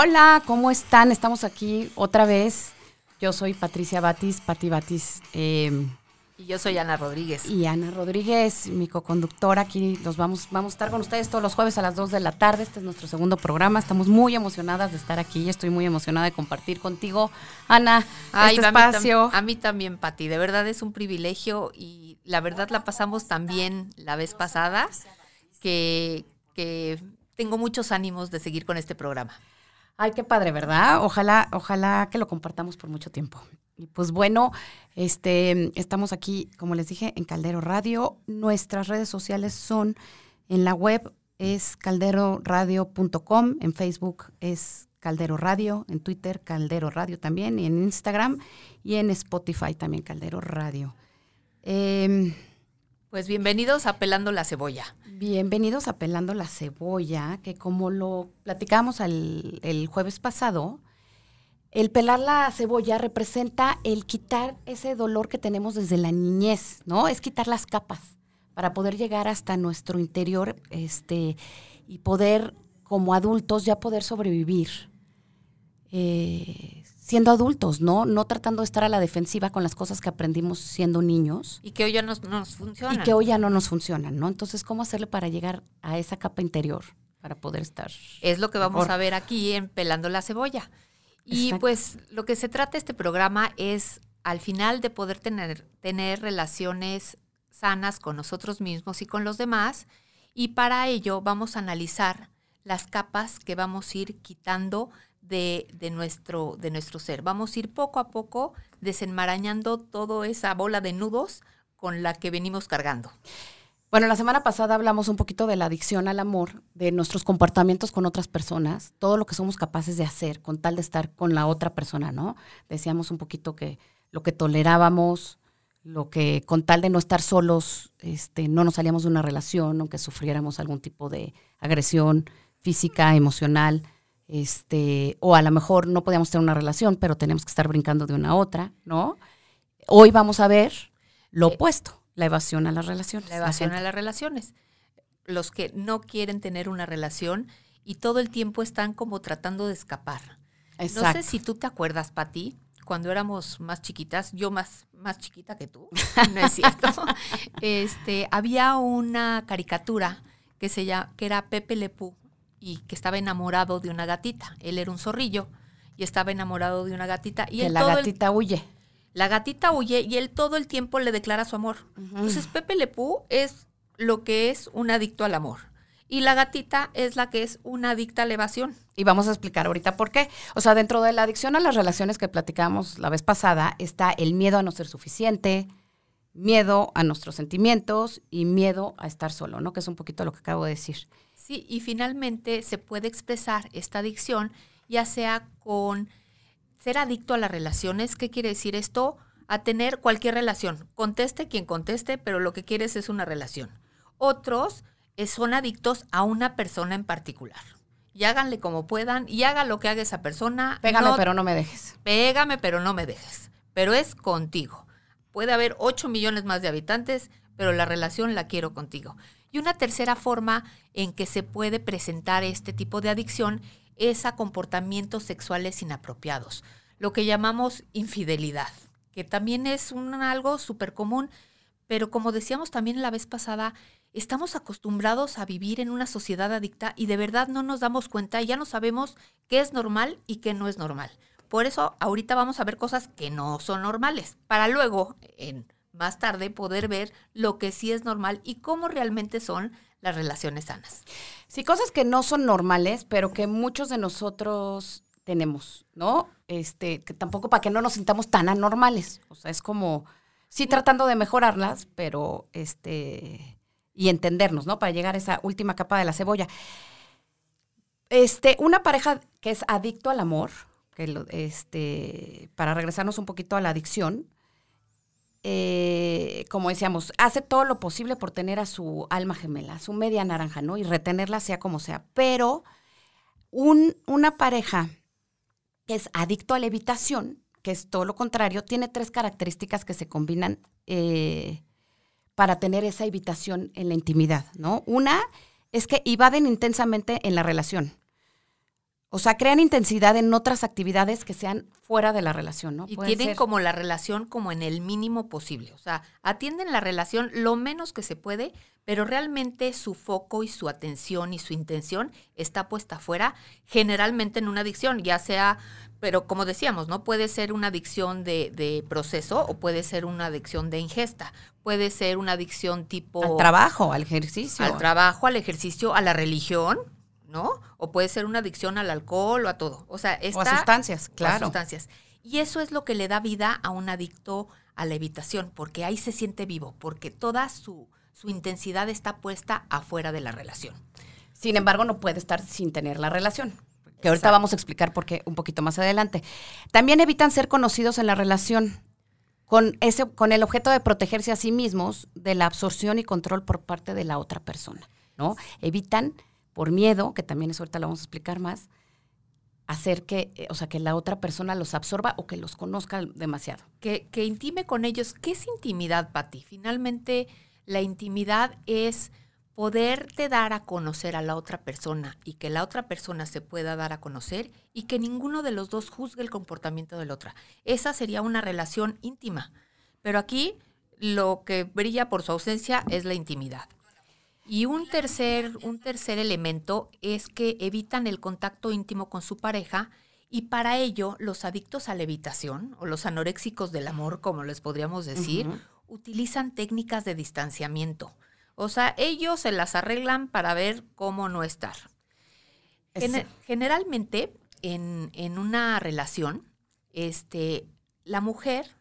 Hola, ¿cómo están? Estamos aquí otra vez. Yo soy Patricia Batis, Pati Batis. Eh, y yo soy Ana Rodríguez. Y Ana Rodríguez, mi coconductora. Aquí los vamos, vamos a estar con ustedes todos los jueves a las 2 de la tarde. Este es nuestro segundo programa. Estamos muy emocionadas de estar aquí. Estoy muy emocionada de compartir contigo, Ana, este espacio. A mí, también, Pati. De verdad es un privilegio y la verdad la pasamos tan bien la vez pasada que, que tengo muchos ánimos de seguir con este programa. Ay, qué padre, ¿verdad? Ojalá, ojalá que lo compartamos por mucho tiempo. Y pues bueno, este, estamos aquí, como les dije, en Caldero Radio. Nuestras redes sociales son en la web es calderoradio.com, en Facebook es Caldero Radio, en Twitter Caldero Radio también, y en Instagram y en Spotify también Caldero Radio. Em, pues bienvenidos a Pelando la Cebolla. Bienvenidos a Pelando la Cebolla, que como lo platicamos el jueves pasado, el pelar la cebolla representa el quitar ese dolor que tenemos desde la niñez, ¿no? Es quitar las capas para poder llegar hasta nuestro interior este, y poder, como adultos, ya poder sobrevivir. Eh, siendo adultos, ¿no? No tratando de estar a la defensiva con las cosas que aprendimos siendo niños. Y que hoy ya no nos funcionan. Y que hoy ya no nos funcionan, ¿no? Entonces, ¿cómo hacerle para llegar a esa capa interior? Para poder estar. Es lo que vamos a ver aquí en Pelando la Cebolla. Y pues lo que se trata este programa es al final de poder tener, tener relaciones sanas con nosotros mismos y con los demás. Y para ello vamos a analizar las capas que vamos a ir quitando de, de, nuestro, de nuestro ser. Vamos a ir poco a poco desenmarañando toda esa bola de nudos con la que venimos cargando. Bueno, la semana pasada hablamos un poquito de la adicción al amor, de nuestros comportamientos con otras personas, todo lo que somos capaces de hacer con tal de estar con la otra persona, ¿no? Decíamos un poquito que lo que tolerábamos, lo que con tal de no estar solos, este, no nos salíamos de una relación, aunque sufriéramos algún tipo de agresión física, emocional, este, o a lo mejor no podíamos tener una relación, pero tenemos que estar brincando de una a otra, ¿no? Hoy vamos a ver lo eh, opuesto la evasión a las relaciones. La evasión a las relaciones. Los que no quieren tener una relación y todo el tiempo están como tratando de escapar. Exacto. No sé si tú te acuerdas, Pati, cuando éramos más chiquitas, yo más, más chiquita que tú, no es cierto, este, había una caricatura que, se llama, que era Pepe Lepú y que estaba enamorado de una gatita. Él era un zorrillo y estaba enamorado de una gatita. Y que la gatita huye. La gatita huye y él todo el tiempo le declara su amor. Entonces Pepe Lepú es lo que es un adicto al amor. Y la gatita es la que es una adicta a la evasión. Y vamos a explicar ahorita por qué. O sea, dentro de la adicción a las relaciones que platicamos la vez pasada está el miedo a no ser suficiente, miedo a nuestros sentimientos y miedo a estar solo, ¿no? Que es un poquito lo que acabo de decir. Sí, y finalmente se puede expresar esta adicción ya sea con ser adicto a las relaciones, ¿qué quiere decir esto? A tener cualquier relación. Conteste quien conteste, pero lo que quieres es una relación. Otros eh, son adictos a una persona en particular. Y háganle como puedan y haga lo que haga esa persona. Pégame, pero no me dejes. Pégame, pero no me dejes. Pero es contigo. Puede haber 8 millones más de habitantes, pero la relación la quiero contigo. Y una tercera forma en que se puede presentar este tipo de adicción es a comportamientos sexuales inapropiados, lo que llamamos infidelidad, que también es un, algo súper común, pero como decíamos también la vez pasada, estamos acostumbrados a vivir en una sociedad adicta y de verdad no nos damos cuenta y ya no sabemos qué es normal y qué no es normal. Por eso ahorita vamos a ver cosas que no son normales, para luego, en más tarde, poder ver lo que sí es normal y cómo realmente son las relaciones sanas. Sí, cosas que no son normales, pero que muchos de nosotros tenemos, ¿no? Este, que tampoco para que no nos sintamos tan anormales. O sea, es como, sí tratando de mejorarlas, pero este, y entendernos, ¿no? Para llegar a esa última capa de la cebolla. Este, una pareja que es adicto al amor, que este, para regresarnos un poquito a la adicción, eh, como decíamos, hace todo lo posible por tener a su alma gemela, su media naranja, ¿no? Y retenerla sea como sea. Pero un, una pareja que es adicto a la evitación, que es todo lo contrario, tiene tres características que se combinan eh, para tener esa evitación en la intimidad, ¿no? Una es que evaden intensamente en la relación. O sea, crean intensidad en otras actividades que sean fuera de la relación, ¿no? Y tienen ser- como la relación como en el mínimo posible. O sea, atienden la relación lo menos que se puede, pero realmente su foco y su atención y su intención está puesta afuera, generalmente en una adicción, ya sea, pero como decíamos, ¿no? Puede ser una adicción de, de proceso o puede ser una adicción de ingesta, puede ser una adicción tipo al trabajo, al ejercicio. al trabajo, al ejercicio, a la religión, ¿no? O puede ser una adicción al alcohol o a todo. O sea, o a está sustancias, o a claro. sustancias. Y eso es lo que le da vida a un adicto a la evitación, porque ahí se siente vivo, porque toda su, su intensidad está puesta afuera de la relación. Sin embargo, no puede estar sin tener la relación. Que ahorita Exacto. vamos a explicar por qué un poquito más adelante. También evitan ser conocidos en la relación con, ese, con el objeto de protegerse a sí mismos de la absorción y control por parte de la otra persona. ¿no? Evitan, por miedo, que también eso ahorita lo vamos a explicar más, hacer que, eh, o sea, que la otra persona los absorba o que los conozca demasiado. Que, que intime con ellos. ¿Qué es intimidad, Pati? Finalmente, la intimidad es poderte dar a conocer a la otra persona y que la otra persona se pueda dar a conocer y que ninguno de los dos juzgue el comportamiento del otra. Esa sería una relación íntima. Pero aquí lo que brilla por su ausencia es la intimidad. Y un tercer, un tercer elemento es que evitan el contacto íntimo con su pareja y para ello los adictos a la evitación o los anoréxicos del amor, como les podríamos decir, utilizan técnicas de distanciamiento. O sea, ellos se las arreglan para ver cómo no estar. Generalmente, en, en una relación, este, la mujer,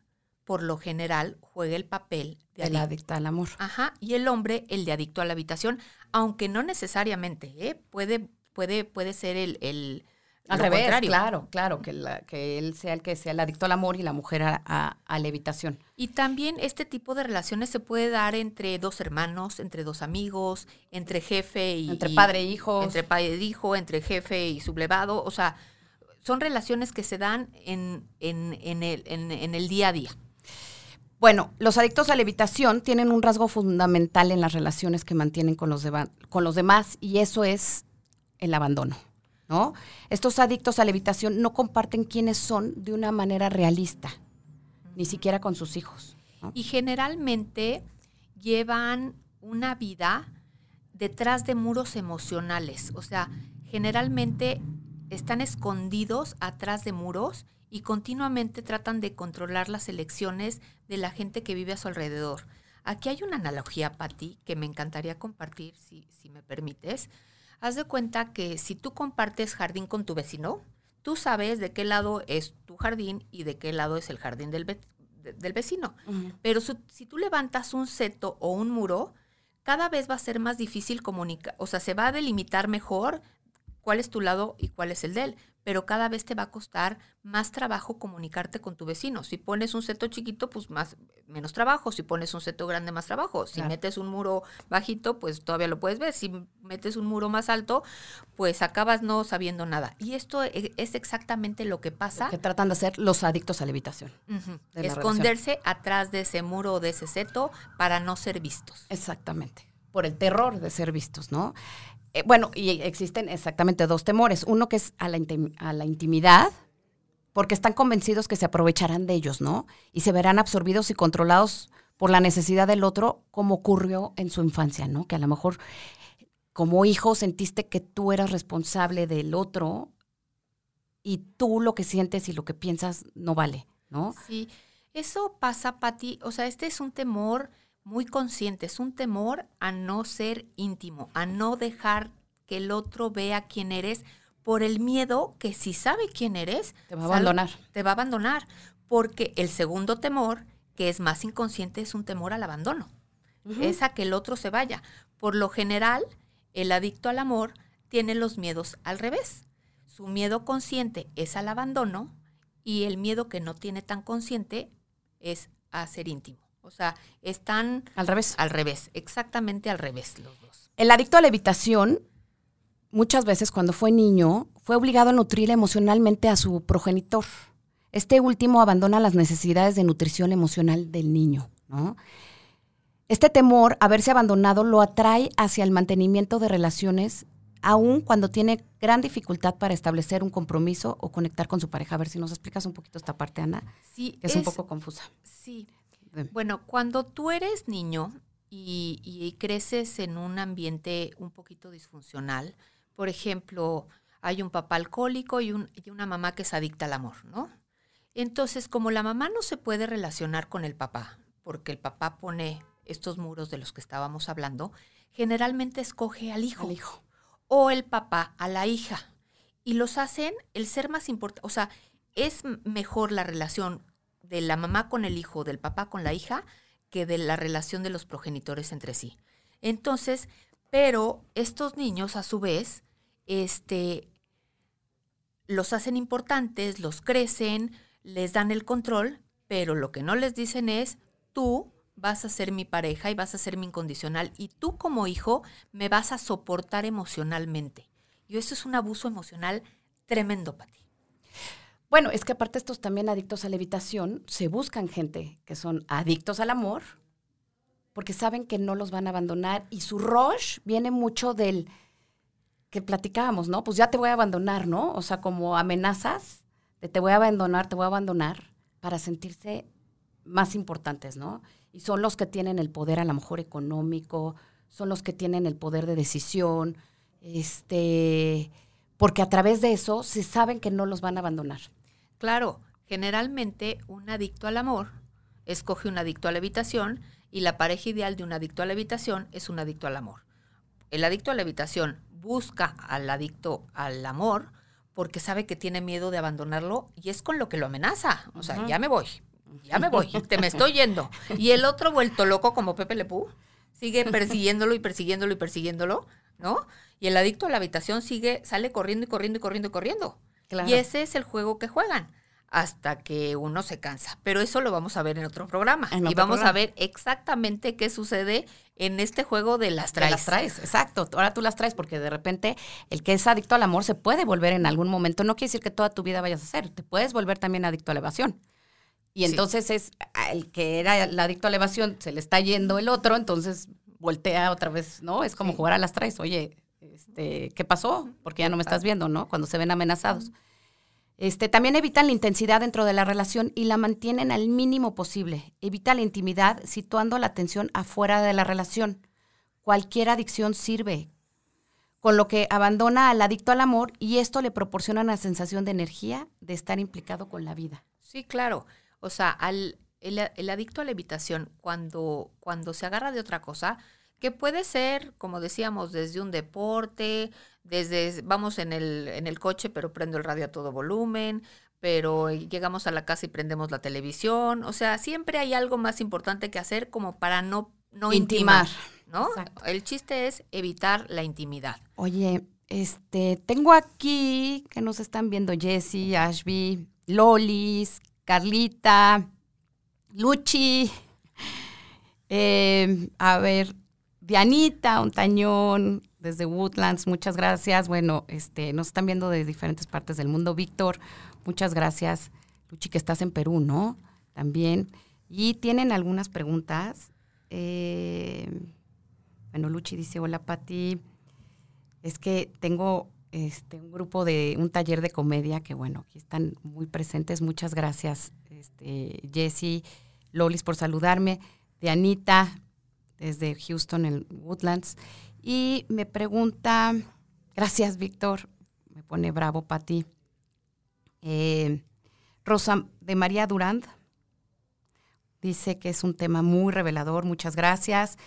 por lo general, juega el papel de la adicto. adicta al amor. Ajá, y el hombre, el de adicto a la habitación, aunque no necesariamente, ¿eh? puede, puede, puede ser el, el Al lo revés, contrario. claro, claro, que, la- que él sea el que sea el adicto al amor y la mujer a, a- a la evitación. Y también este tipo de relaciones se puede dar entre dos hermanos, entre dos amigos, entre jefe y Entre padre e hijos. entre padre e hijo, entre jefe y sublevado, o sea, son relaciones que se dan en, en, en el, en, en el día a día. Bueno, los adictos a la evitación tienen un rasgo fundamental en las relaciones que mantienen con los, con los demás y eso es el abandono. ¿no? Estos adictos a la evitación no comparten quiénes son de una manera realista, ni siquiera con sus hijos. Y generalmente llevan una vida detrás de muros emocionales. O sea, generalmente están escondidos atrás de muros y continuamente tratan de controlar las elecciones de la gente que vive a su alrededor. Aquí hay una analogía, Patti, que me encantaría compartir, si, si me permites. Haz de cuenta que si tú compartes jardín con tu vecino, tú sabes de qué lado es tu jardín y de qué lado es el jardín del, ve- del vecino. Pero su- si tú levantas un seto o un muro, cada vez va a ser más difícil comunicar, o sea, se va a delimitar mejor cuál es tu lado y cuál es el de él, pero cada vez te va a costar más trabajo comunicarte con tu vecino. Si pones un seto chiquito, pues más menos trabajo, si pones un seto grande más trabajo. Si Claro. metes un muro bajito, pues todavía lo puedes ver. Si metes un muro más alto, pues acabas no sabiendo nada. Y esto e- es exactamente lo que pasa Que tratan de ser los adictos a la evitación. Esconderse atrás de ese muro o de ese seto para no ser vistos. Exactamente. Por el terror de ser vistos, ¿no? Eh, bueno, y existen exactamente dos temores. Uno que es a la, a la intimidad, porque están convencidos que se aprovecharán de ellos, ¿no? Y se verán absorbidos y controlados por la necesidad del otro, como ocurrió en su infancia, ¿no? Que a lo mejor como hijo sentiste que tú eras responsable del otro y tú lo que sientes y lo que piensas no vale, ¿no? Sí, eso pasa, Patti. O sea, este es un temor muy consciente, es un temor a no ser íntimo, a no dejar que el otro vea quién eres por el miedo que si sabe quién eres, Te va a abandonar. Te va a abandonar. Porque el segundo temor, que es más inconsciente, es un temor al abandono. es a que el otro se vaya. Por lo general, el adicto al amor tiene los miedos al revés. Su miedo consciente es al abandono y el miedo que no tiene tan consciente es a ser íntimo. O sea, están Al revés. al revés, exactamente al revés los dos. El adicto a la evitación, muchas veces cuando fue niño, fue obligado a nutrir emocionalmente a su progenitor. Este último abandona las necesidades de nutrición emocional del niño, ¿no? Este temor a verse abandonado lo atrae hacia el mantenimiento de relaciones aun cuando tiene gran dificultad para establecer un compromiso o conectar con su pareja. A ver si nos explicas un poquito esta parte, Ana, Sí, que es, un poco confusa. Sí. Bueno, cuando tú eres niño y, y creces en un ambiente un poquito disfuncional, por ejemplo, hay un papá alcohólico y, un- y una mamá que es adicta al amor, ¿no? Entonces, como la mamá no se puede relacionar con el papá, porque el papá pone estos muros de los que estábamos hablando, generalmente escoge al hijo Al hijo. o el papá a la hija. Y los hacen el ser más importante. O sea, es mejor la relación de la mamá con el hijo, del papá con la hija, que de la relación de los progenitores entre sí. Entonces, pero estos niños, a su vez, este, los hacen importantes, los crecen, les dan el control, pero lo que no les dicen es, tú vas a ser mi pareja y vas a ser mi incondicional y tú como hijo me vas a soportar emocionalmente. Y eso es un abuso emocional tremendo para ti. Bueno, es que aparte estos también adictos a la evitación, se buscan gente que son adictos al amor, porque saben que no los van a abandonar y su rush viene mucho del que platicábamos, ¿no? Pues ya te voy a abandonar, ¿no? O sea, como amenazas de te voy a abandonar, te voy a abandonar para sentirse más importantes, ¿no? Y son los que tienen el poder a lo mejor económico, son los que tienen el poder de decisión, este, porque a través de eso se saben que no los van a abandonar. Claro, generalmente un adicto al amor escoge un adicto a la evitación y la pareja ideal de un adicto a la evitación es un adicto al amor. El adicto a la evitación busca al adicto al amor porque sabe que tiene miedo de abandonarlo y es con lo que lo amenaza. O sea, ya me voy, ya me voy, te me estoy yendo. Y el otro vuelto loco como Pepe Lepú sigue persiguiéndolo y persiguiéndolo y persiguiéndolo, ¿no? Y el adicto a la habitación sigue, sale corriendo y corriendo y corriendo y corriendo. Claro. Y ese es el juego que juegan hasta que uno se cansa. Pero eso lo vamos a ver en otro programa. En y vamos programa. a ver exactamente qué sucede en este juego de las traes. las traes, exacto. Ahora tú las traes porque de repente el que es adicto al amor se puede volver en algún momento. No quiere decir que toda tu vida vayas a hacer. Te puedes volver también adicto a la evasión. Y Sí. entonces es el que era el adicto a la evasión, se le está yendo el otro, entonces voltea otra vez, ¿no? Es como Sí. jugar a las traes. Oye, este, ¿qué pasó? Porque ya no me estás viendo, ¿no? Cuando se ven amenazados. Este, también evitan la intensidad dentro de la relación y la mantienen al mínimo posible. Evita la intimidad situando la atención afuera de la relación. Cualquier adicción sirve, con lo que abandona al adicto al amor y esto le proporciona una sensación de energía, de estar implicado con la vida. Sí, claro. O sea, al, el, el adicto a la evitación, cuando, cuando se agarra de otra cosa, que puede ser, como decíamos, desde un deporte, desde vamos en el, en el coche, pero prendo el radio a todo volumen, pero llegamos a la casa y prendemos la televisión. O sea, siempre hay algo más importante que hacer como para no, no intimar. ¿no? Exacto. El chiste es evitar la intimidad. Oye, este, tengo aquí que nos están viendo Jessie, Ashby, Lolis, Carlita, Luchi, eh, a ver, Dianita, Ontañón, desde Woodlands, muchas gracias. Bueno, este, nos están viendo de diferentes partes del mundo. Víctor, muchas gracias. Luchi, que estás en Perú, ¿no? También. Y tienen algunas preguntas. Eh, bueno, Luchi dice, hola Pati. Es que tengo este, un grupo de, un taller de comedia que bueno, aquí están muy presentes. Muchas gracias, este, Jessie, Lolis por saludarme, de Anita, desde Houston, en Woodlands. Y me pregunta, gracias Víctor, me pone bravo Pati. Eh, Rosa de María Durand dice que es un tema muy revelador, muchas gracias.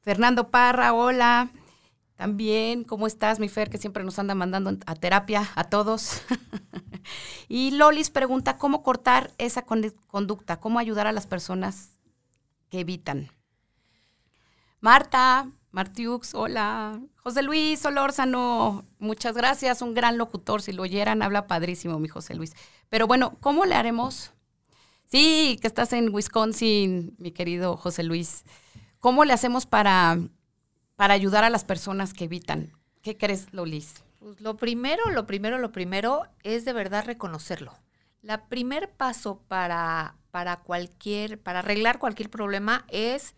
Fernando Parra, hola. También, ¿cómo estás, mi Fer, que siempre nos anda mandando a terapia a todos? y Lolis pregunta, ¿cómo cortar esa con- conducta? ¿Cómo ayudar a las personas que evitan? Marta, Martiux, hola. José Luis Olórzano, muchas gracias, un gran locutor. Si lo oyeran, habla padrísimo, mi José Luis. Pero bueno, ¿cómo le haremos? Sí, que estás en Wisconsin, mi querido José Luis. ¿Cómo le hacemos para, para ayudar a las personas que evitan? ¿Qué crees, Lolis? Pues lo primero, lo primero, lo primero es de verdad reconocerlo. La primer paso para, para cualquier, para arreglar cualquier problema es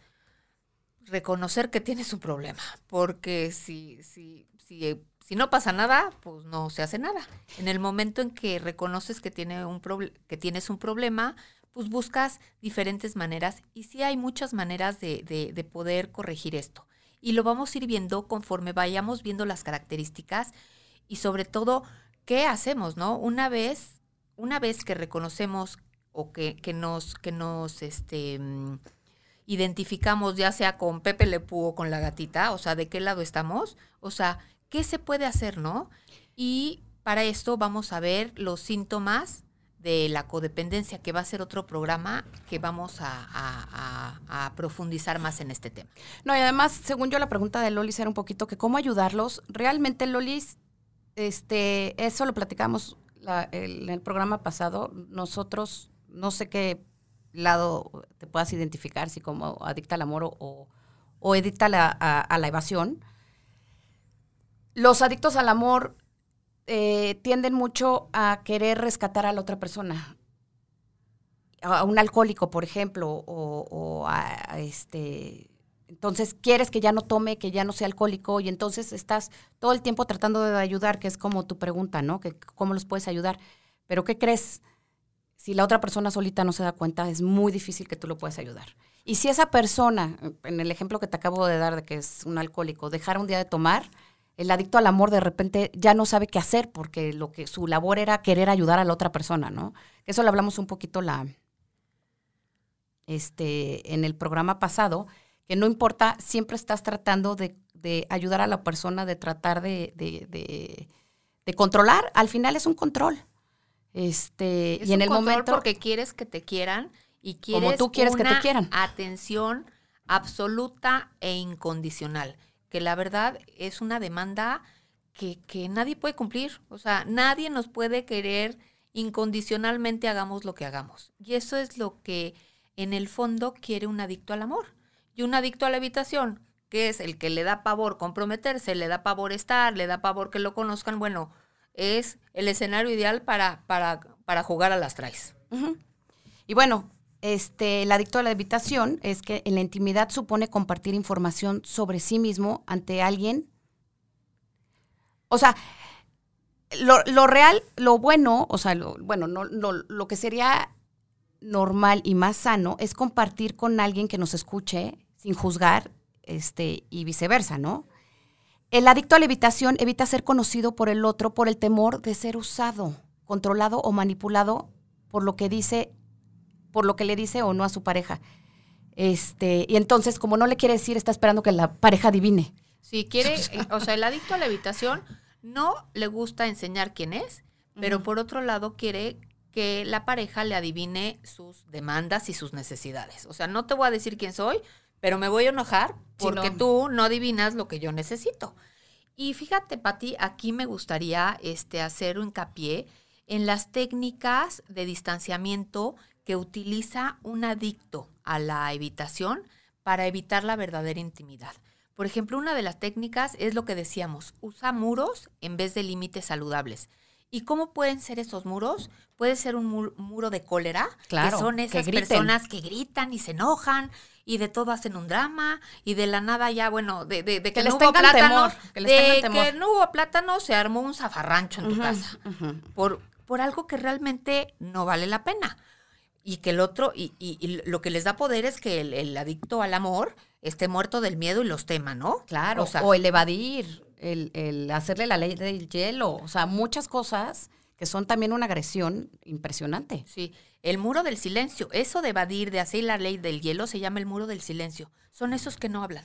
reconocer que tienes un problema. Porque si, si, si, si no pasa nada, pues no se hace nada. En el momento en que reconoces que, tiene un que tienes un problema, pues buscas diferentes maneras y sí hay muchas maneras de, de, poder corregir esto. Y lo vamos a ir viendo conforme vayamos viendo las características y sobre todo, ¿qué hacemos, no? Una vez, una vez que reconocemos o que, que nos, que nos este, mm, identificamos ya sea con Pepe Lepú o con la gatita, o sea, de qué lado estamos, o sea, ¿qué se puede hacer, no? Y para esto vamos a ver los síntomas de la codependencia, que va a ser otro programa que vamos a, profundizar más en este tema. No, y además, según yo, la pregunta de Lolis era un poquito que cómo ayudarlos. Realmente, Lolis, este, eso lo platicamos en el programa pasado. Nosotros, no sé qué lado te puedas identificar, si como adicta al amor o, o adicta a la evasión. Los adictos al amor eh, tienden mucho a querer rescatar a la otra persona. A un alcohólico, por ejemplo, o, a, este. Entonces quieres que ya no tome, que ya no sea alcohólico, y entonces estás todo el tiempo tratando de ayudar, que es como tu pregunta, ¿no? Que cómo los puedes ayudar. Pero ¿qué crees? Si la otra persona solita no se da cuenta, es muy difícil que tú lo puedas ayudar. Y si esa persona, en el ejemplo que te acabo de dar de que es un alcohólico, dejara un día de tomar, el adicto al amor de repente ya no sabe qué hacer porque lo que su labor era querer ayudar a la otra persona, ¿no? Eso lo hablamos un poquito la este en el programa pasado, que no importa, siempre estás tratando de, ayudar a la persona, de tratar de, de, controlar. Al final es un control. Este, y en el momento porque quieres que te quieran y quieres como tú quieres que te quieran. Atención absoluta e incondicional que la verdad es una demanda que, nadie puede cumplir. O sea, nadie nos puede querer incondicionalmente hagamos lo que hagamos. Y eso es lo que en el fondo quiere un adicto al amor. Y un adicto a la habitación, que es el que le da pavor comprometerse, le da pavor estar, le da pavor que lo conozcan, bueno, es el escenario ideal para, para, para jugar a las traes. Y bueno, este, el adicto a la habitación es que en la intimidad supone compartir información sobre sí mismo ante alguien. O sea, lo, real, lo bueno, o sea, lo, bueno, no, lo que sería normal y más sano es compartir con alguien que nos escuche sin juzgar este, y viceversa, ¿no? El adicto a la habitación evita ser conocido por el otro por el temor de ser usado, controlado o manipulado por lo que dice por lo que le dice o no a su pareja. Este, y entonces, como no le quiere decir, está esperando que la pareja adivine. Si quiere, eh, o sea, el adicto a la habitación no le gusta enseñar quién es, pero por otro lado quiere que la pareja le adivine sus demandas y sus necesidades. O sea, no te voy a decir quién soy, pero me voy a enojar porque tú no adivinas lo que yo necesito. Y fíjate, Pati, aquí me gustaría este, hacer un hincapié en las técnicas de distanciamiento que utiliza un adicto a la evitación para evitar la verdadera intimidad. Por ejemplo, una de las técnicas es lo que decíamos, usa muros en vez de límites saludables. ¿Y cómo pueden ser esos muros? Puede ser un muro de cólera, que son esas personas que gritan y se enojan y de todo hacen un drama y de la nada ya, bueno, de, que, no hubo plátano, que de que no hubo plátano, se armó un zafarrancho en tu casa por, por algo que realmente no vale la pena y que el otro, y, y, lo que les da poder es que el, adicto al amor esté muerto del miedo y los tema, ¿no? Claro, o, el evadir, el, el, hacerle la ley del hielo, o sea, muchas cosas que son también una agresión impresionante. Sí, el muro del silencio, eso de evadir, de hacer la ley del hielo, se llama el muro del silencio. Son esos que no hablan.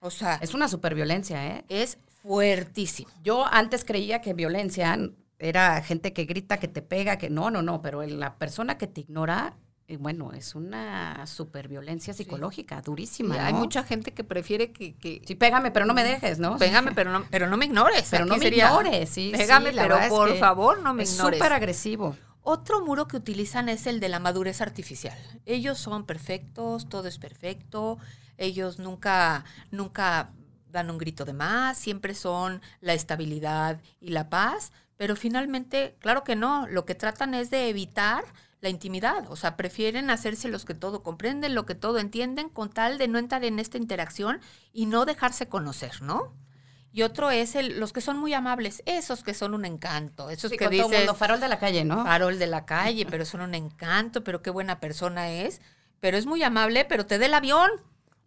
O sea, es una superviolencia, ¿eh? Es fuertísimo. Yo antes creía que violencia era gente que grita, que te pega, que no, no, no, pero la persona que te ignora, eh, bueno, es una superviolencia psicológica, durísima. Hay mucha gente que prefiere que, Sí, pégame, pero no me dejes, ¿no? Pégame, pero no, pero no me ignores. Pero no me ignores, sí. Pégame, pero por favor no me ignores. Es súper agresivo. Otro muro que utilizan es el de la madurez artificial. Ellos son perfectos, todo es perfecto, ellos nunca, nunca dan un grito de más, siempre son la estabilidad y la paz, pero finalmente, claro que no, lo que tratan es de evitar la intimidad, o sea, prefieren hacerse los que todo comprenden, lo que todo entienden, con tal de no entrar en esta interacción y no dejarse conocer, ¿no? Y otro es el, los que son muy amables, esos que son un encanto, esos Sí, que con todo dicen mundo, farol de la calle, ¿no? farol de la calle, pero son un encanto, pero qué buena persona es, pero es muy amable, pero te da el avión.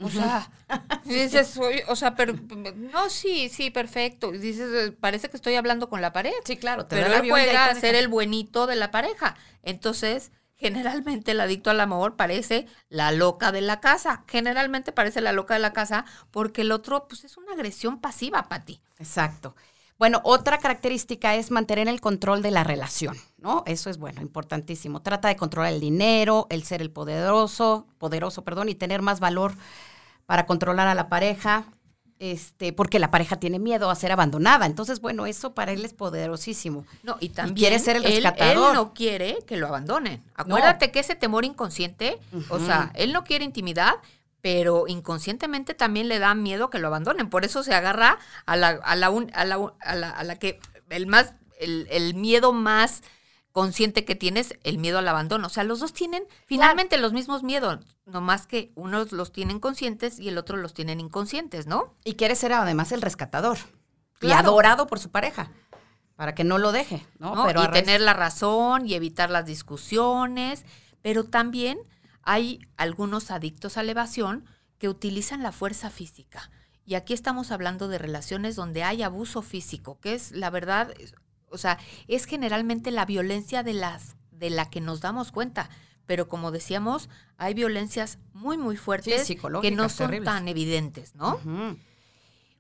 O sea, dices, o sea, pero no, sí, sí, perfecto. Dices, "Eh, parece que estoy hablando con la pared. Sí, claro, te Pero da el avión juega a ser el buenito de la pareja. Entonces, generalmente el adicto al amor parece la loca de la casa. Generalmente parece la loca de la casa porque el otro, pues, es una agresión pasiva para ti. Exacto. Bueno, otra característica es mantener el control de la relación, ¿no? Eso es bueno, importantísimo. Trata de controlar el dinero, el ser el poderoso, poderoso, perdón, y tener más valor para controlar a la pareja, este, porque la pareja tiene miedo a ser abandonada. Entonces, bueno, eso para él es poderosísimo. No, y también quiere ser el rescatador. Él, no quiere que lo abandonen. Acuérdate que ese temor inconsciente, o sea, él no quiere intimidad, pero inconscientemente también le da miedo que lo abandonen. Por eso se agarra a la, a la, un- a la, a la, a la que el más, el, el miedo más consciente que tienes, el miedo al abandono. O sea, los dos tienen finalmente los mismos miedos, nomás que unos los tienen conscientes y el otro los tienen inconscientes, ¿no? Y quiere ser además el rescatador. Y adorado por su pareja, para que no lo deje, ¿no? ¿no? Pero y tener la razón y evitar las discusiones, pero también hay algunos adictos a la evasión que utilizan la fuerza física. Y aquí estamos hablando de relaciones donde hay abuso físico, que es la verdad, o sea, es generalmente la violencia de las de la que nos damos cuenta, pero como decíamos, hay violencias muy muy fuertes que no son terribles. tan evidentes, ¿no?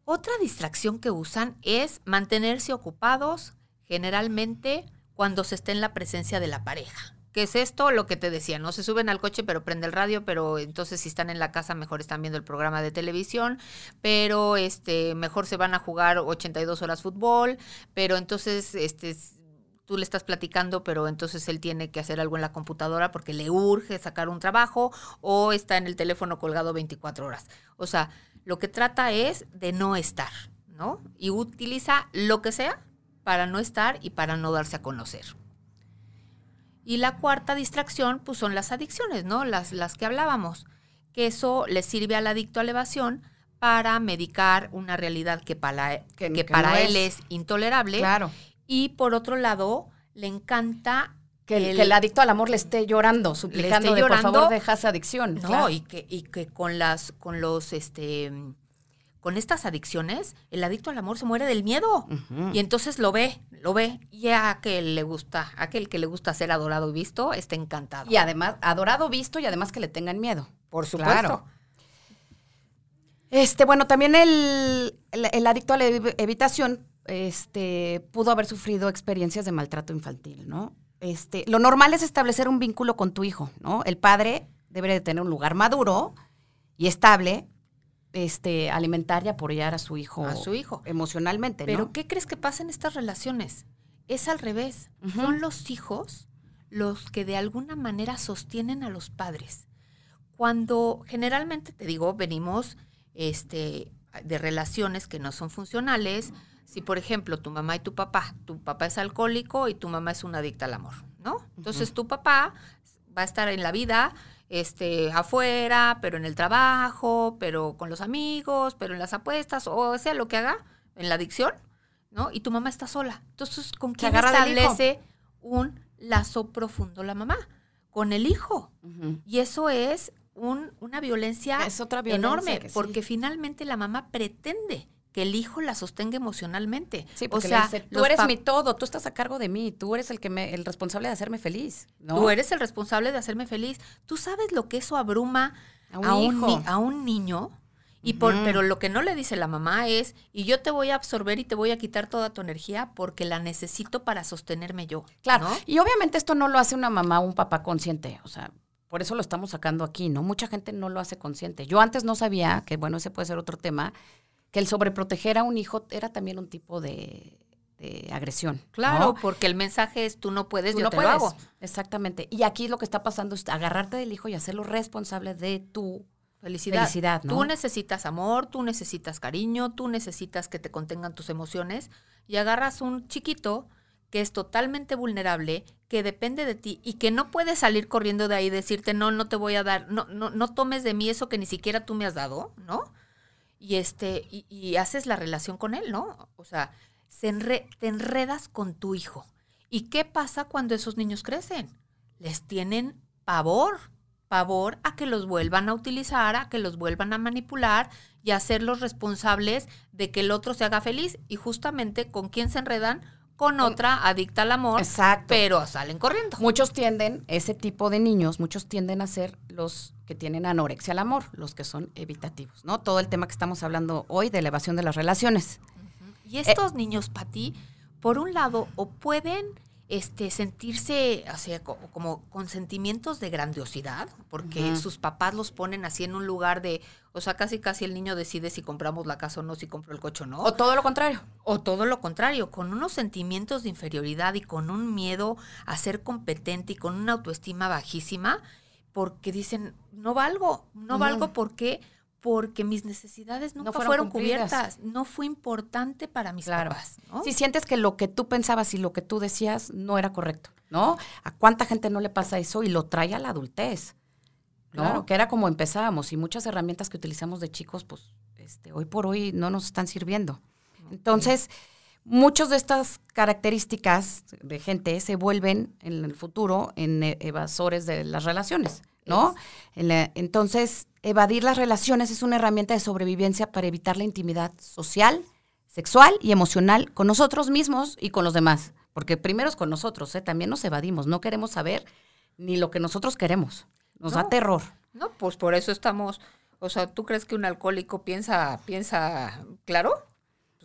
Otra distracción que usan es mantenerse ocupados generalmente cuando se está en la presencia de la pareja. ¿Qué es esto? Lo que te decía, no se suben al coche pero prende el radio, pero entonces si están en la casa mejor están viendo el programa de televisión, pero este mejor se van a jugar 82 horas fútbol, pero entonces este tú le estás platicando, pero entonces él tiene que hacer algo en la computadora porque le urge sacar un trabajo o está en el teléfono colgado 24 horas. O sea, lo que trata es de no estar, ¿no? Y utiliza lo que sea para no estar y para no darse a conocer. Y la cuarta distracción, pues son las adicciones, ¿no? Las, las que hablábamos. Que eso le sirve al adicto a la evasión para medicar una realidad que para, Que- para no él es. es intolerable. Claro. Y por otro lado, le encanta Que el, el- que el adicto al amor le esté llorando, suplicando por favor deja esa adicción. No, claro. y que, y que con las, con los, este, con estas adicciones, el adicto al amor se muere del miedo. Y entonces lo ve, lo ve, y a aquel le gusta, a aquel que le gusta ser adorado y visto, está encantado. Y además, adorado, visto y además que le tengan miedo. por Claro. Este, bueno, también el, el- el adicto a la ev- evitación este, pudo haber sufrido experiencias de maltrato infantil, ¿no? Este, lo normal es establecer un vínculo con tu hijo, ¿no? El padre debe de tener un lugar maduro y estable, este, alimentar y apoyar a su hijo, A su hijo. emocionalmente, Pero ¿no? ¿qué crees que pasa en estas relaciones? Es al revés. Son los hijos los que de alguna manera sostienen a los padres. Cuando generalmente, te digo, venimos este, de relaciones que no son funcionales. Si, por ejemplo, tu mamá y tu papá, tu papá es alcohólico y tu mamá es una adicta al amor, ¿no? Entonces tu papá va a estar en la vida este, afuera, pero en el trabajo, pero con los amigos, pero en las apuestas, o sea, lo que haga, en la adicción, ¿no? Y tu mamá está sola. Entonces, ¿con quién establece un lazo profundo la mamá? Con el hijo. Y eso es un- una violencia, Es otra violencia enorme, sí. porque finalmente la mamá pretende que el hijo la sostenga emocionalmente. Sí, o porque sea, le dice, tú eres mi todo, tú estás a cargo de mí, tú eres el que me, el responsable de hacerme feliz, ¿no? Tú eres el responsable de hacerme feliz. Tú sabes lo que eso abruma A un a un, hijo. a un niño. Y por, pero lo que no le dice la mamá es, y yo te voy a absorber y te voy a quitar toda tu energía porque la necesito para sostenerme yo. Claro, ¿no? y obviamente esto no lo hace una mamá o un papá consciente, o sea, por eso lo estamos sacando aquí, ¿no? Mucha gente no lo hace consciente. Yo antes no sabía, que bueno, ese puede ser otro tema, que el sobreproteger a un hijo era también un tipo de, de agresión. ¿no? Claro, porque el mensaje es tú no puedes, Tú yo no te puedes. lo hago. Exactamente. Y aquí lo que está pasando es agarrarte del hijo y hacerlo responsable de tu Felicidad. felicidad, ¿no? Tú necesitas amor, tú necesitas cariño, tú necesitas que te contengan tus emociones y agarras un chiquito que es totalmente vulnerable, que depende de ti y que no puede salir corriendo de ahí y decirte, no, no te voy a dar, no, no, no tomes de mí eso que ni siquiera tú me has dado, ¿no? Y este y, haces la relación con él, ¿no? O sea, se te enredas con tu hijo. ¿Y qué pasa cuando esos niños crecen? Les tienen pavor, pavor a que los vuelvan a utilizar, a que los vuelvan a manipular y a hacerlos responsables de que el otro se haga feliz. Y justamente con quién se enredan, con otra adicta al amor, Exacto. pero salen corriendo. Muchos tienden, ese tipo de niños, muchos tienden a ser los que tienen anorexia al amor, los que son evitativos, ¿no? Todo el tema que estamos hablando hoy de elevación de las relaciones. Y estos niños, Pati, por un lado, o pueden este, sentirse como con sentimientos de grandiosidad, porque sus papás los ponen así en un lugar de, o sea, casi casi el niño decide si compramos la casa o no, si compro el coche o no. O todo lo contrario. O todo lo contrario, con unos sentimientos de inferioridad y con un miedo a ser competente y con una autoestima bajísima, porque dicen, no valgo, no valgo porque porque mis necesidades nunca fueron, cubiertas. No fue importante para mis claro. papás. Si sientes que lo que tú pensabas y lo que tú decías no era correcto, ¿no? ¿A cuánta gente no le pasa eso y lo trae a la adultez? ¿No? Que era como empezábamos y muchas herramientas que utilizamos de chicos, pues este, hoy por hoy no nos están sirviendo. Entonces, muchas de estas características de gente se vuelven en el futuro en e-, evasores de las relaciones. ¿no? entonces, evadir las relaciones es una herramienta de sobrevivencia para evitar la intimidad social, sexual y emocional con nosotros mismos y con los demás. Porque primero es con nosotros, ¿eh? también nos evadimos, no queremos saber ni lo que nosotros queremos. Nos da terror. No, pues por eso estamos, o sea, ¿tú crees que un alcohólico piensa, piensa claro?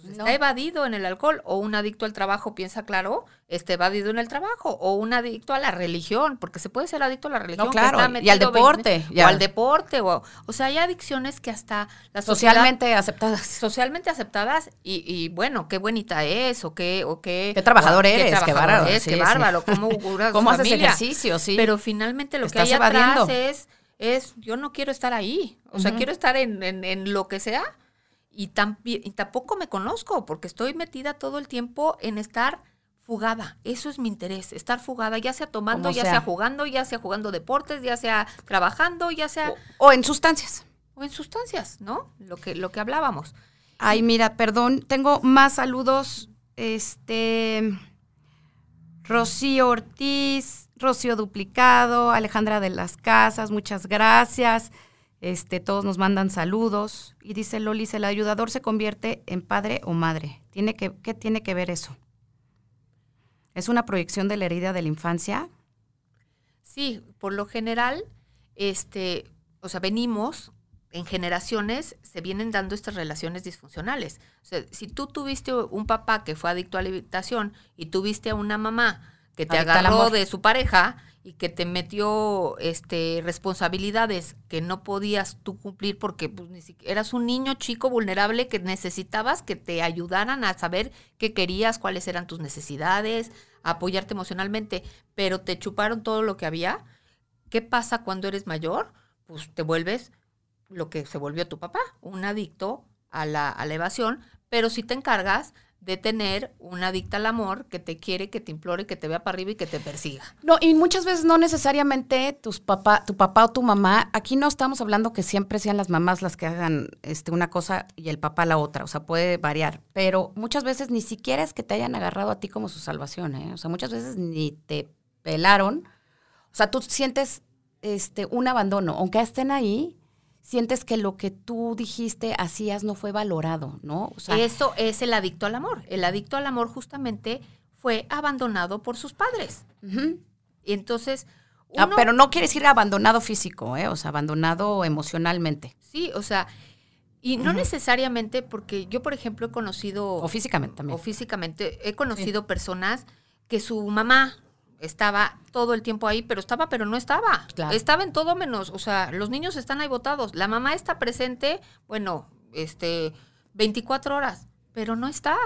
Pues, está evadido en el alcohol o un adicto al trabajo piensa claro, está evadido en el trabajo o un adicto a la religión, porque se puede ser adicto a la religión. claro, y al deporte. O al deporte, o, o sea, hay adicciones que hasta las socialmente aceptadas. Socialmente aceptadas y, y, bueno, qué bonita es o qué... O qué, qué trabajador eres, qué, bárbaro. Es, qué bárbaro, cómo, ¿Cómo haces ejercicio, sí. Pero finalmente lo que hay atrás es, es, yo no quiero estar ahí, o sea, quiero estar en, en, en lo que sea y, tampoco me conozco porque estoy metida todo el tiempo en estar fugada. Eso es mi interés, estar fugada, ya sea tomando, ya sea. jugando, ya sea jugando deportes, ya sea trabajando, ya sea... O, en sustancias. O en sustancias, ¿no? Lo que, lo que hablábamos. Ay, mira, perdón, tengo más saludos. Este... Rocío Ortiz, Rocío Duplicado, Alejandra de las Casas, muchas gracias. Este, todos nos mandan saludos. Y dice Lolis, el ayudador se convierte en padre o madre. ¿Tiene que, ¿Qué tiene que ver eso? ¿Es una proyección de la herida de la infancia? Sí, por lo general, este, o sea, venimos en generaciones, se vienen dando estas relaciones disfuncionales. Si tú tuviste un papá que fue adicto a la habitación y tuviste a una mamá que te agarró de su pareja y que te metió este responsabilidades que no podías tú cumplir porque pues, ni siquiera, eras un niño chico vulnerable que necesitabas que te ayudaran a saber qué querías, cuáles eran tus necesidades, apoyarte emocionalmente, pero te chuparon todo lo que había. ¿Qué pasa cuando eres mayor? Pues te vuelves lo que se volvió tu papá, un adicto a la, a la evasión, pero si te encargas de tener una adicta al amor que te quiere, que te implore, que te vea para arriba y que te persiga. No, y muchas veces no necesariamente tus papá, tu papá o tu mamá, aquí no estamos hablando que siempre sean las mamás las que hagan este, una cosa y el papá la otra, o sea, puede variar, pero muchas veces ni siquiera es que te hayan agarrado a ti como su salvación, ¿eh? o sea, muchas veces ni te pelaron, o sea, tú sientes este, un abandono, aunque estén ahí, sientes que lo que tú dijiste, hacías, no fue valorado, ¿no? O sea, Eso es el adicto al amor. El adicto al amor justamente fue abandonado por sus padres. Y entonces... Ah, pero no quiere decir abandonado físico, ¿eh? O sea, abandonado emocionalmente. Sí, o sea, y no necesariamente porque yo, por ejemplo, he conocido... O físicamente también. O físicamente, he conocido personas que su mamá estaba todo el tiempo ahí, pero estaba, pero no estaba. Estaba en todo menos, o sea, los niños están ahí votados. La mamá está presente, bueno, este, 24 horas, pero no está.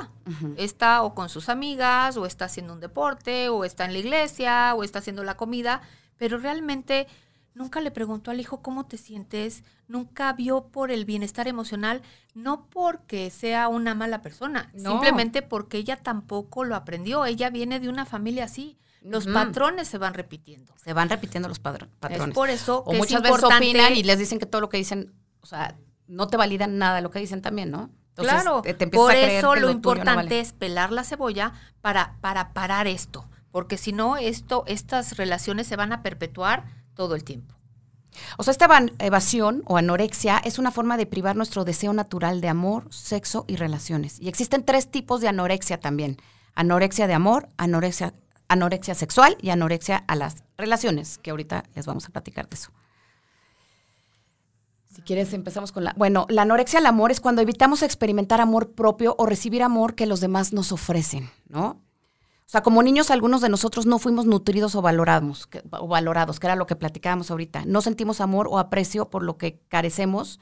Está o con sus amigas, o está haciendo un deporte, o está en la iglesia, o está haciendo la comida, pero realmente nunca le preguntó al hijo cómo te sientes, nunca vio por el bienestar emocional, no porque sea una mala persona, simplemente porque ella tampoco lo aprendió. Ella viene de una familia así los patrones se van repitiendo. Se van repitiendo los patrones. Es por eso o muchas veces opinan y les dicen que todo lo que dicen, o sea, no te validan nada lo que dicen también, ¿no? claro, por eso lo, importante es pelar la cebolla para, para parar esto, porque si no, esto, estas relaciones se van a perpetuar todo el tiempo. O sea, esta evasión o anorexia es una forma de privar nuestro deseo natural de amor, sexo y relaciones. Y existen tres tipos de anorexia también. Anorexia de amor, anorexia, anorexia sexual y anorexia a las relaciones, que ahorita les vamos a platicar de eso. Si quieres, empezamos con la... Bueno, la anorexia al amor es cuando evitamos experimentar amor propio o recibir amor que los demás nos ofrecen, ¿no? O sea, como niños, algunos de nosotros no fuimos nutridos o valorados, que, o valorados, que era lo que platicábamos ahorita. No sentimos amor o aprecio por lo que carecemos